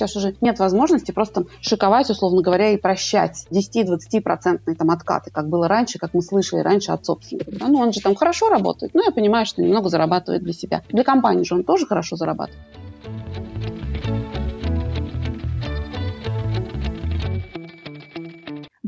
Сейчас уже нет возможности просто шиковать, условно говоря, и прощать 10-20% там откаты, как было раньше, как мы слышали раньше от собственника. Да? Ну, он же там хорошо работает, но я понимаю, что немного зарабатывает для себя. Для компании же он тоже хорошо зарабатывает.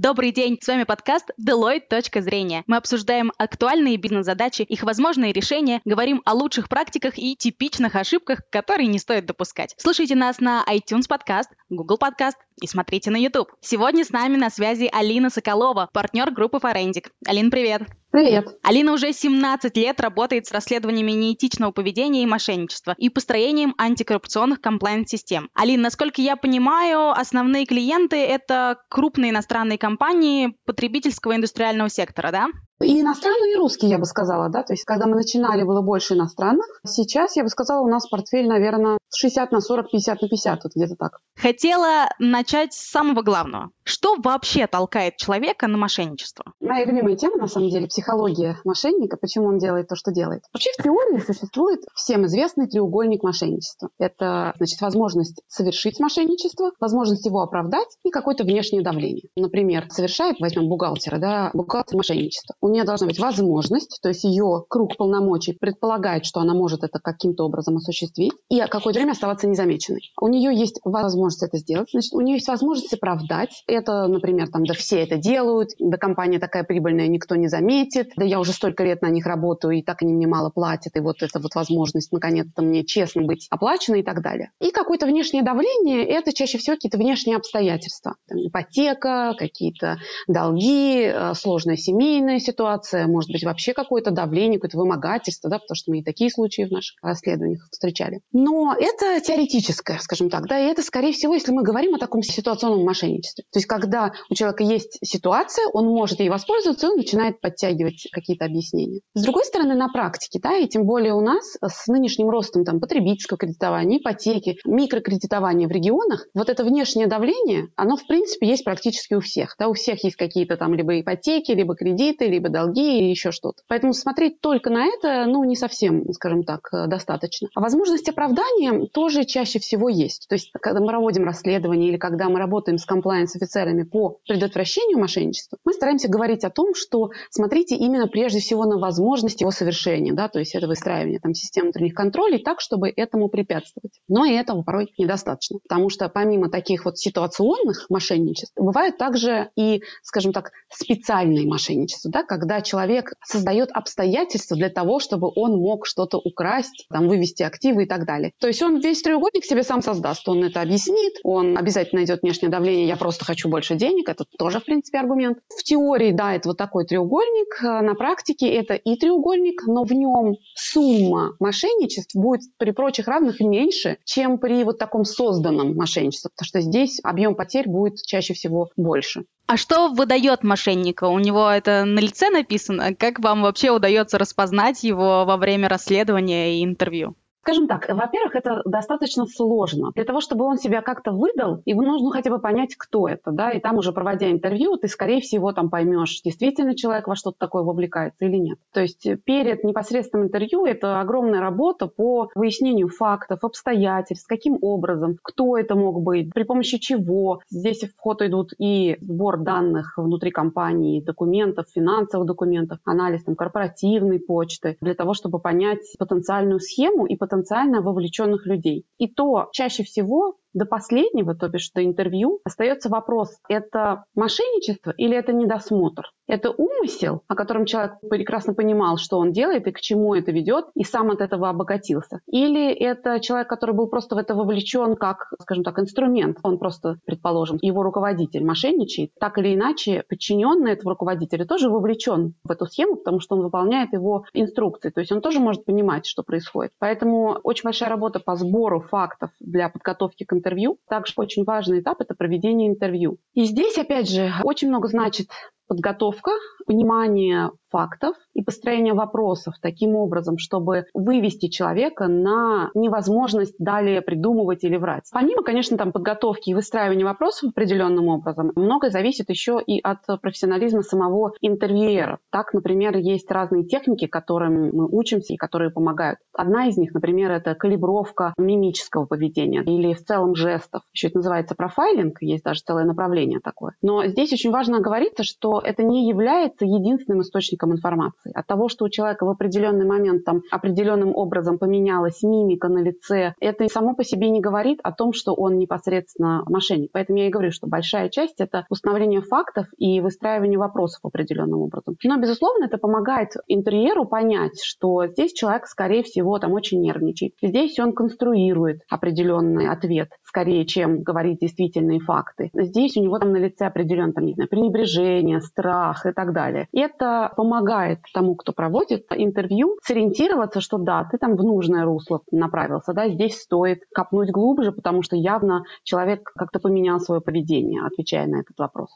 Добрый день, с вами подкаст Deloitte. Точка зрения. Мы обсуждаем актуальные бизнес-задачи, их возможные решения, говорим о лучших практиках и типичных ошибках, которые не стоит допускать. Слушайте нас на iTunes подкаст, Google подкаст и смотрите на YouTube. Сегодня с нами на связи Алина Соколова, партнер группы Forensic. Алин, привет! Привет. Алина уже 17 лет работает с расследованиями неэтичного поведения и мошенничества и построением антикоррупционных комплайнс-систем. Алина, насколько я понимаю, основные клиенты – это крупные иностранные компании потребительского индустриального сектора, да? И иностранные, и русские, я бы сказала, да. То есть, когда мы начинали, было больше иностранных. Сейчас, я бы сказала, у нас портфель, наверное, 60 на 40, 50 на 50, вот где-то так. Хотела начать с самого главного. Что вообще толкает человека на мошенничество? Моя любимая тема, на самом деле, психология мошенника, почему он делает то, что делает. Вообще в теории существует всем известный треугольник мошенничества. Это, значит, возможность совершить мошенничество, возможность его оправдать и какое-то внешнее давление. Например, совершает, возьмем бухгалтера, да, бухгалтер мошенничества. У нее должна быть возможность, то есть ее круг полномочий предполагает, что она может это каким-то образом осуществить и какое-то время оставаться незамеченной. У нее есть возможность это сделать, значит, у нее есть возможность оправдать это, например, там, да все это делают, да компания такая прибыльная, никто не заметит, да я уже столько лет на них работаю, и так они мне мало платят, и вот эта вот возможность наконец-то мне честно быть оплаченной и так далее. И какое-то внешнее давление – это чаще всего какие-то внешние обстоятельства. Там, ипотека, какие-то долги, э, сложная семейная ситуация, может быть, вообще какое-то давление, какое-то вымогательство, да, потому что мы и такие случаи в наших расследованиях встречали. Но это теоретическое, скажем так, да, и это, скорее всего, если мы говорим о таком ситуационном мошенничестве. То есть, когда у человека есть ситуация, он может ей воспользоваться, и он начинает подтягивать какие-то объяснения. С другой стороны, на практике, да, и тем более у нас с нынешним ростом там, потребительского кредитования, ипотеки, микрокредитования в регионах, вот это внешнее давление, оно, в принципе, есть практически у всех. Да, у всех есть какие-то там либо ипотеки, либо кредиты, либо долги или еще что-то. Поэтому смотреть только на это, ну, не совсем, скажем так, достаточно. А возможность оправдания тоже чаще всего есть. То есть, когда мы проводим расследование или когда мы работаем с комплайенс офицерами по предотвращению мошенничества, мы стараемся говорить о том, что смотрите именно прежде всего на возможность его совершения, да, то есть это выстраивание там, системы внутренних контролей так, чтобы этому препятствовать. Но и этого порой недостаточно, потому что помимо таких вот ситуационных мошенничеств, бывают также и, скажем так, специальные мошенничества, да, когда человек создает обстоятельства для того, чтобы он мог что-то украсть, там, вывести активы и так далее. То есть он весь треугольник себе сам создаст, он это объяснит, он обязательно найдет внешнее давление, я просто хочу больше денег, это тоже, в принципе, аргумент. В теории, да, это вот такой треугольник, э, на практике это и треугольник, но в нем сумма мошенничеств будет при прочих равных меньше, чем при вот таком созданном мошенничестве, потому что здесь объем потерь будет чаще всего больше. А что выдает мошенника? У него это на лице написано? Как вам вообще удается распознать его во время расследования и интервью? Скажем так, во-первых, это достаточно сложно. Для того, чтобы он себя как-то выдал, ему нужно хотя бы понять, кто это, да, и там уже проводя интервью, ты, скорее всего, там поймешь, действительно человек во что-то такое вовлекается или нет. То есть перед непосредственным интервью это огромная работа по выяснению фактов, обстоятельств, каким образом, кто это мог быть, при помощи чего. Здесь в ход идут и сбор данных внутри компании, документов, финансовых документов, анализ там, корпоративной почты, для того, чтобы понять потенциальную схему и потенциальную потенциально вовлеченных людей. И то чаще всего до последнего, то бишь до интервью, остается вопрос, это мошенничество или это недосмотр? Это умысел, о котором человек прекрасно понимал, что он делает и к чему это ведет, и сам от этого обогатился? Или это человек, который был просто в это вовлечен как, скажем так, инструмент? Он просто, предположим, его руководитель мошенничает. Так или иначе, подчиненный этого руководителя тоже вовлечен в эту схему, потому что он выполняет его инструкции. То есть он тоже может понимать, что происходит. Поэтому очень большая работа по сбору фактов для подготовки к. Также очень важный этап – это проведение интервью. И здесь, опять же, очень много значит подготовка, понимание фактов и построение вопросов таким образом, чтобы вывести человека на невозможность далее придумывать или врать. Помимо, конечно, там подготовки и выстраивания вопросов определенным образом, многое зависит еще и от профессионализма самого интервьюера. Так, например, есть разные техники, которым мы учимся и которые помогают. Одна из них, например, это калибровка мимического поведения или в целом жестов. Еще это называется профайлинг, есть даже целое направление такое. Но здесь очень важно оговориться, что это не является единственным источником информации. От того, что у человека в определенный момент там определенным образом поменялась мимика на лице, это само по себе не говорит о том, что он непосредственно мошенник. Поэтому я и говорю, что большая часть – это установление фактов и выстраивание вопросов определенным образом. Но, безусловно, это помогает интерьеру понять, что здесь человек, скорее всего, там очень нервничает. Здесь он конструирует определенный ответ, скорее, чем говорит действительные факты. Здесь у него там на лице определенное там, не знаю, пренебрежение, страх и так далее. И это помогает тому, кто проводит интервью, сориентироваться, что да, ты там в нужное русло направился, да, здесь стоит копнуть глубже, потому что явно человек как-то поменял свое поведение, отвечая на этот вопрос.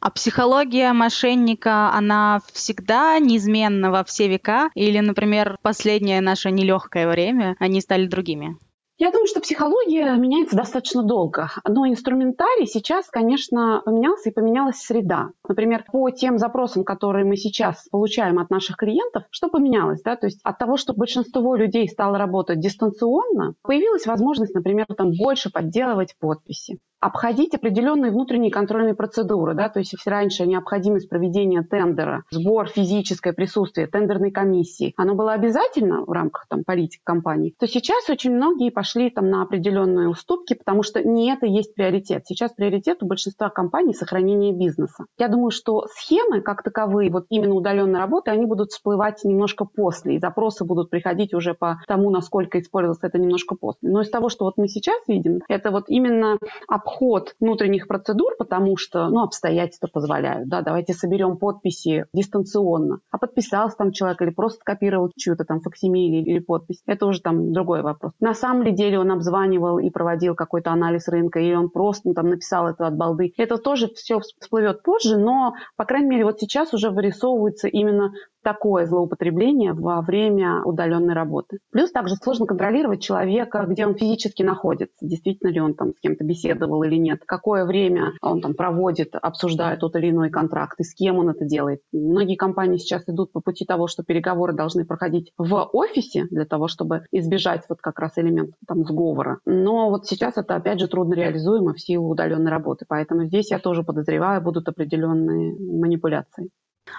А психология мошенника, она всегда неизменна во все века? Или, например, последнее наше нелегкое время, они стали другими? Я думаю, что психология меняется достаточно долго. Но инструментарий сейчас, конечно, поменялся и поменялась среда. Например, по тем запросам, которые мы сейчас получаем от наших клиентов, что поменялось? Да? То есть от того, что большинство людей стало работать дистанционно, появилась возможность, например, там больше подделывать подписи обходить определенные внутренние контрольные процедуры. Да? То есть если раньше необходимость проведения тендера, сбор, физическое присутствие тендерной комиссии, оно было обязательно в рамках там, политики компании, то сейчас очень многие пошли там, на определенные уступки, потому что не это есть приоритет. Сейчас приоритет у большинства компаний сохранение бизнеса. Я думаю, что схемы как таковые, вот именно удаленной работы, они будут всплывать немножко после, и запросы будут приходить уже по тому, насколько использовалось это немножко после. Но из того, что вот мы сейчас видим, это вот именно обход обход внутренних процедур, потому что ну, обстоятельства позволяют. Да, давайте соберем подписи дистанционно. А подписался там человек или просто скопировал чью-то там факсимили или подпись. Это уже там другой вопрос. На самом ли деле он обзванивал и проводил какой-то анализ рынка, или он просто ну, там написал это от балды. Это тоже все всплывет позже, но, по крайней мере, вот сейчас уже вырисовывается именно такое злоупотребление во время удаленной работы. Плюс также сложно контролировать человека, где он физически находится, действительно ли он там с кем-то беседовал или нет, какое время он там проводит, обсуждая тот или иной контракт и с кем он это делает. Многие компании сейчас идут по пути того, что переговоры должны проходить в офисе для того, чтобы избежать вот как раз элемент там сговора. Но вот сейчас это опять же трудно реализуемо в силу удаленной работы, поэтому здесь я тоже подозреваю, будут определенные манипуляции.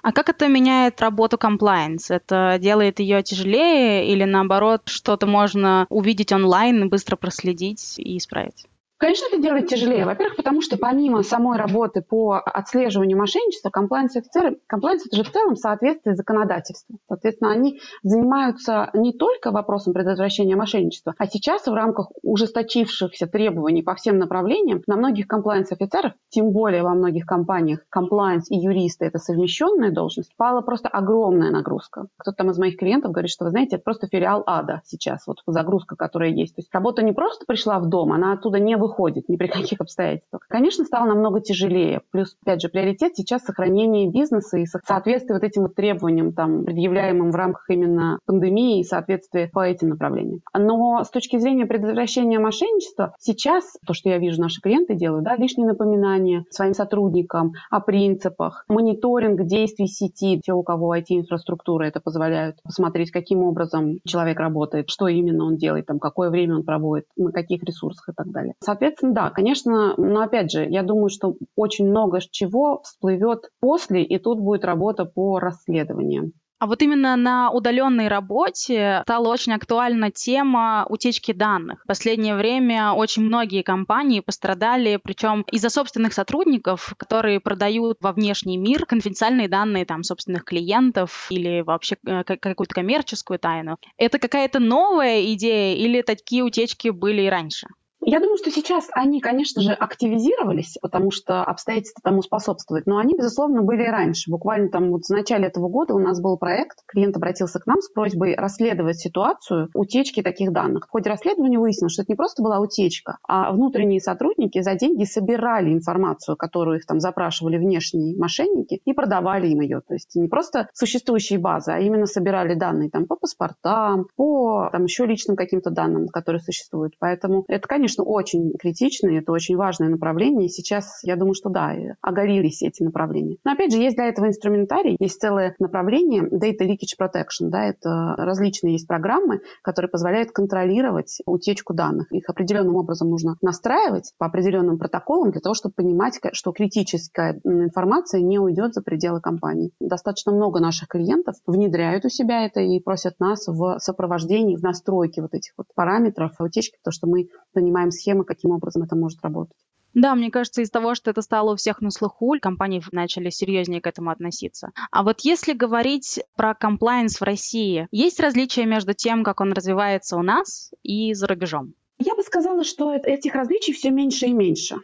А как это меняет работу compliance? Это делает ее тяжелее или наоборот что-то можно увидеть онлайн быстро проследить и исправить? Конечно, это делает тяжелее. Во-первых, потому что помимо самой работы по отслеживанию мошенничества, комплайенс-офицеры, комплайенс это же в целом соответствие законодательству. Соответственно, они занимаются не только вопросом предотвращения мошенничества, а сейчас в рамках ужесточившихся требований по всем направлениям на многих комплайенс-офицеров, тем более во многих компаниях, комплайенс и юристы – это совмещенная должность, пала просто огромная нагрузка. Кто-то там из моих клиентов говорит, что, вы знаете, это просто филиал ада сейчас, вот загрузка, которая есть. То есть работа не просто пришла в дом, она оттуда не выходит выходит ни при каких обстоятельствах. Конечно, стало намного тяжелее. Плюс, опять же, приоритет сейчас сохранение бизнеса и соответствие вот этим вот требованиям, там, предъявляемым в рамках именно пандемии и соответствие по этим направлениям. Но с точки зрения предотвращения мошенничества, сейчас то, что я вижу, наши клиенты делают, да, лишние напоминания своим сотрудникам о принципах, мониторинг действий сети, те, у кого IT-инфраструктура это позволяют, посмотреть, каким образом человек работает, что именно он делает, там, какое время он проводит, на каких ресурсах и так далее. Соответственно, да, конечно, но опять же, я думаю, что очень много чего всплывет после, и тут будет работа по расследованиям. А вот именно на удаленной работе стала очень актуальна тема утечки данных. В последнее время очень многие компании пострадали, причем из-за собственных сотрудников, которые продают во внешний мир конфиденциальные данные там собственных клиентов или вообще э, какую-то коммерческую тайну. Это какая-то новая идея или такие утечки были и раньше? Я думаю, что сейчас они, конечно же, активизировались, потому что обстоятельства тому способствуют, но они, безусловно, были и раньше. Буквально там вот в начале этого года у нас был проект, клиент обратился к нам с просьбой расследовать ситуацию утечки таких данных. В ходе расследования выяснилось, что это не просто была утечка, а внутренние сотрудники за деньги собирали информацию, которую их там запрашивали внешние мошенники, и продавали им ее. То есть не просто существующие базы, а именно собирали данные там по паспортам, по там еще личным каким-то данным, которые существуют. Поэтому это, конечно, конечно, очень критичные, это очень важное направление. И сейчас, я думаю, что да, оголились эти направления. Но опять же, есть для этого инструментарий, есть целое направление Data Leakage Protection. Да, это различные есть программы, которые позволяют контролировать утечку данных. Их определенным образом нужно настраивать по определенным протоколам для того, чтобы понимать, что критическая информация не уйдет за пределы компании. Достаточно много наших клиентов внедряют у себя это и просят нас в сопровождении, в настройке вот этих вот параметров утечки, потому что мы понимаем, понимаем схемы, каким образом это может работать. Да, мне кажется, из того, что это стало у всех на слуху, компании начали серьезнее к этому относиться. А вот если говорить про комплайенс в России, есть различия между тем, как он развивается у нас и за рубежом? Я бы сказала, что этих различий все меньше и меньше.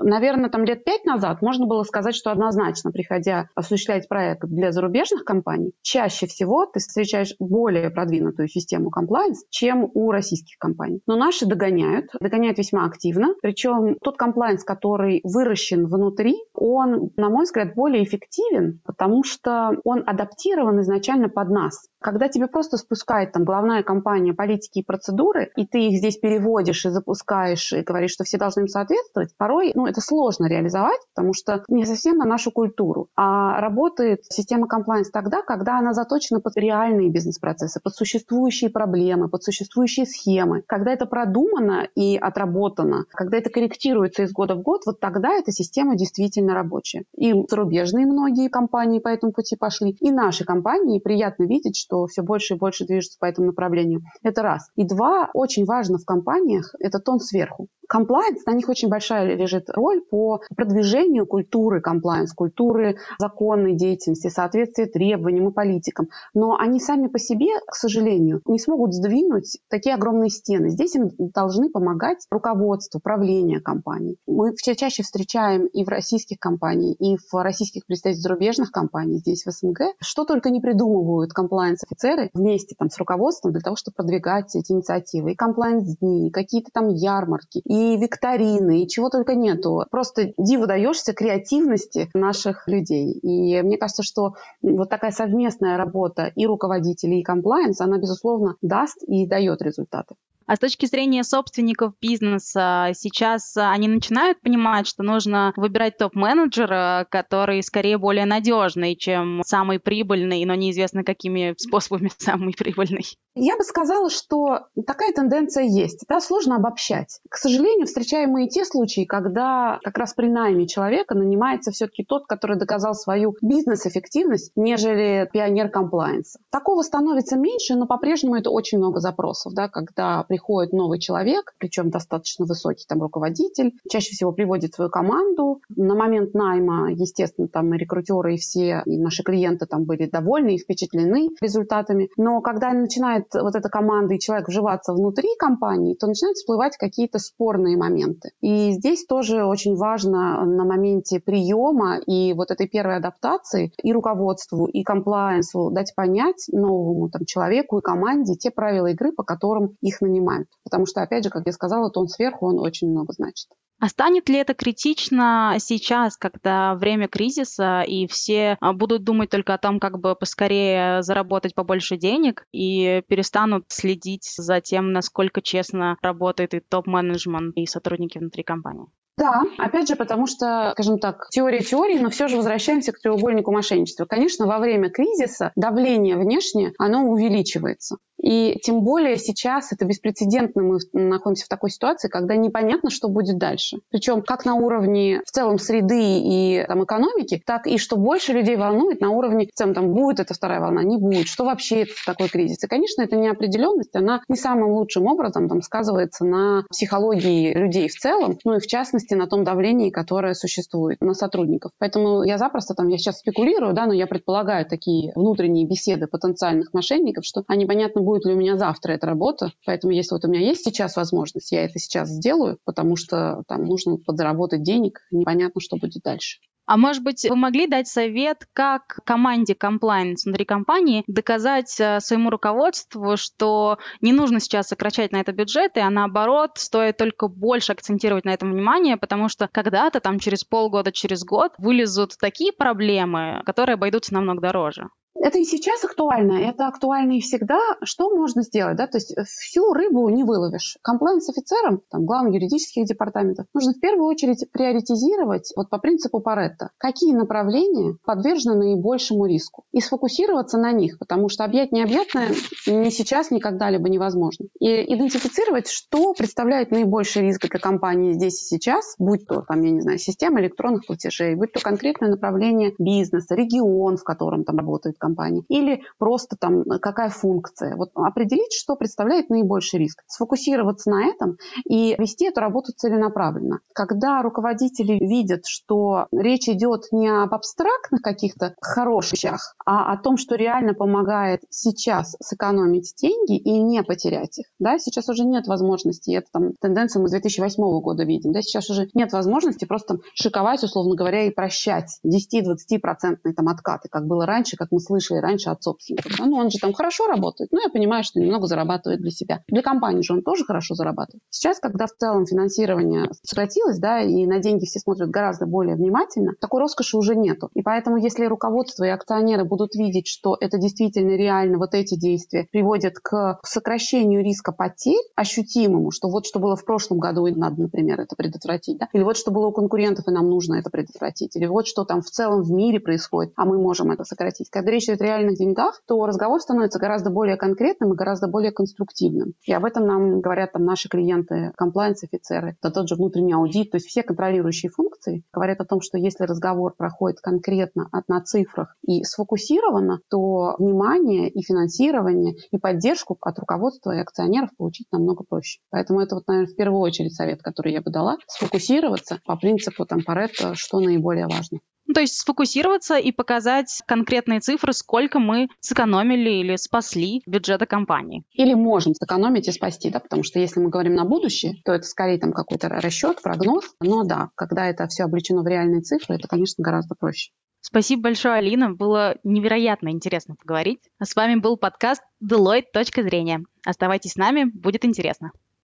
Наверное, там лет пять назад можно было сказать, что однозначно, приходя осуществлять проект для зарубежных компаний, чаще всего ты встречаешь более продвинутую систему compliance, чем у российских компаний. Но наши догоняют, догоняют весьма активно. Причем тот compliance, который выращен внутри, он, на мой взгляд, более эффективен, потому что он адаптирован изначально под нас. Когда тебе просто спускает там главная компания политики и процедуры, и ты их здесь переводишь и запускаешь, и говоришь, что все должны им соответствовать, порой ну, это сложно реализовать, потому что не совсем на нашу культуру. А работает система compliance тогда, когда она заточена под реальные бизнес-процессы, под существующие проблемы, под существующие схемы. Когда это продумано и отработано, когда это корректируется из года в год, вот тогда эта система действительно рабочая. И зарубежные многие компании по этому пути пошли, и наши компании. Приятно видеть, что все больше и больше движется по этому направлению. Это раз. И два, очень важно в компаниях, это тон сверху. Комплайенс, на них очень большая лежит роль по продвижению культуры комплайенс, культуры законной деятельности, соответствия требованиям и политикам. Но они сами по себе, к сожалению, не смогут сдвинуть такие огромные стены. Здесь им должны помогать руководство, правление компаний. Мы все чаще встречаем и в российских компаниях, и в российских представителях зарубежных компаний, здесь в СНГ, что только не придумывают комплайенс-офицеры вместе там, с руководством для того, чтобы продвигать эти инициативы. И комплайенс-дни, какие-то там ярмарки, и викторины, и чего только нету. Просто диву даешься креативности наших людей. И мне кажется, что вот такая совместная работа и руководителей, и комплайенс, она, безусловно, даст и дает результаты. А с точки зрения собственников бизнеса, сейчас они начинают понимать, что нужно выбирать топ-менеджера, который скорее более надежный, чем самый прибыльный, но неизвестно какими способами самый прибыльный. Я бы сказала, что такая тенденция есть. Да, сложно обобщать. К сожалению, встречаем и те случаи, когда как раз при найме человека нанимается все-таки тот, который доказал свою бизнес-эффективность, нежели пионер комплайенса. Такого становится меньше, но по-прежнему это очень много запросов, да, когда приходит новый человек, причем достаточно высокий там руководитель, чаще всего приводит свою команду. На момент найма, естественно, там и рекрутеры, и все, и наши клиенты там были довольны и впечатлены результатами. Но когда начинает вот эта команда и человек вживаться внутри компании, то начинают всплывать какие-то спорные моменты. И здесь тоже очень важно на моменте приема и вот этой первой адаптации и руководству, и комплайенсу дать понять новому там, человеку и команде те правила игры, по которым их нанимают понимают. Потому что, опять же, как я сказала, тон сверху, он очень много значит. А станет ли это критично сейчас, когда время кризиса, и все а, будут думать только о том, как бы поскорее заработать побольше денег, и перестанут следить за тем, насколько честно работает и топ-менеджмент, и сотрудники внутри компании? Да, опять же, потому что, скажем так, теория теории, но все же возвращаемся к треугольнику мошенничества. Конечно, во время кризиса давление внешнее, оно увеличивается. И тем более сейчас это беспрецедентно, мы находимся в такой ситуации, когда непонятно, что будет дальше. Причем как на уровне в целом среды и там, экономики, так и что больше людей волнует на уровне в целом, там, будет эта вторая волна, не будет, что вообще это такой кризис. И, конечно, эта неопределенность, она не самым лучшим образом там, сказывается на психологии людей в целом, ну и в частности на том давлении, которое существует на сотрудников. Поэтому я запросто там, я сейчас спекулирую, да, но я предполагаю такие внутренние беседы потенциальных мошенников, что они, понятно, будут будет ли у меня завтра эта работа. Поэтому если вот у меня есть сейчас возможность, я это сейчас сделаю, потому что там нужно подзаработать денег, непонятно, что будет дальше. А может быть, вы могли дать совет, как команде compliance внутри компании доказать э, своему руководству, что не нужно сейчас сокращать на это бюджеты, а наоборот, стоит только больше акцентировать на этом внимание, потому что когда-то, там через полгода, через год вылезут такие проблемы, которые обойдутся намного дороже. Это и сейчас актуально, это актуально и всегда. Что можно сделать? Да? То есть всю рыбу не выловишь. Комплайнс-офицерам, там, главам юридических департаментов, нужно в первую очередь приоритизировать вот по принципу Паретта, какие направления подвержены наибольшему риску, и сфокусироваться на них, потому что объять необъятное ни сейчас, ни когда-либо невозможно. И идентифицировать, что представляет наибольший риск для компании здесь и сейчас, будь то, там, я не знаю, система электронных платежей, будь то конкретное направление бизнеса, регион, в котором там работает компании, или просто там какая функция. Вот определить, что представляет наибольший риск, сфокусироваться на этом и вести эту работу целенаправленно. Когда руководители видят, что речь идет не об абстрактных каких-то хороших вещах, а о том, что реально помогает сейчас сэкономить деньги и не потерять их. Да, сейчас уже нет возможности, это там тенденция мы с 2008 года видим, да, сейчас уже нет возможности просто шиковать, условно говоря, и прощать 10-20% там откаты, как было раньше, как мы слышали слышали раньше от собственников. Ну, он же там хорошо работает, но я понимаю, что немного зарабатывает для себя. Для компании же он тоже хорошо зарабатывает. Сейчас, когда в целом финансирование сократилось, да, и на деньги все смотрят гораздо более внимательно, такой роскоши уже нету. И поэтому, если руководство и акционеры будут видеть, что это действительно реально, вот эти действия приводят к сокращению риска потерь ощутимому, что вот что было в прошлом году, и надо, например, это предотвратить, да, или вот что было у конкурентов, и нам нужно это предотвратить, или вот что там в целом в мире происходит, а мы можем это сократить. Когда речь идет о реальных деньгах, то разговор становится гораздо более конкретным и гораздо более конструктивным. И об этом нам говорят там наши клиенты, комплайнс-офицеры, это тот же внутренний аудит, то есть все контролирующие функции говорят о том, что если разговор проходит конкретно на цифрах и сфокусированно, то внимание и финансирование и поддержку от руководства и акционеров получить намного проще. Поэтому это вот, наверное, в первую очередь совет, который я бы дала, сфокусироваться по принципу там Паретта, что наиболее важно. Ну, то есть сфокусироваться и показать конкретные цифры, сколько мы сэкономили или спасли бюджета компании. Или можем сэкономить и спасти, да, потому что если мы говорим на будущее, то это скорее там какой-то расчет, прогноз. Но да, когда это все облечено в реальные цифры, это, конечно, гораздо проще. Спасибо большое, Алина. Было невероятно интересно поговорить. А с вами был подкаст Deloitte. Точка зрения. Оставайтесь с нами, будет интересно.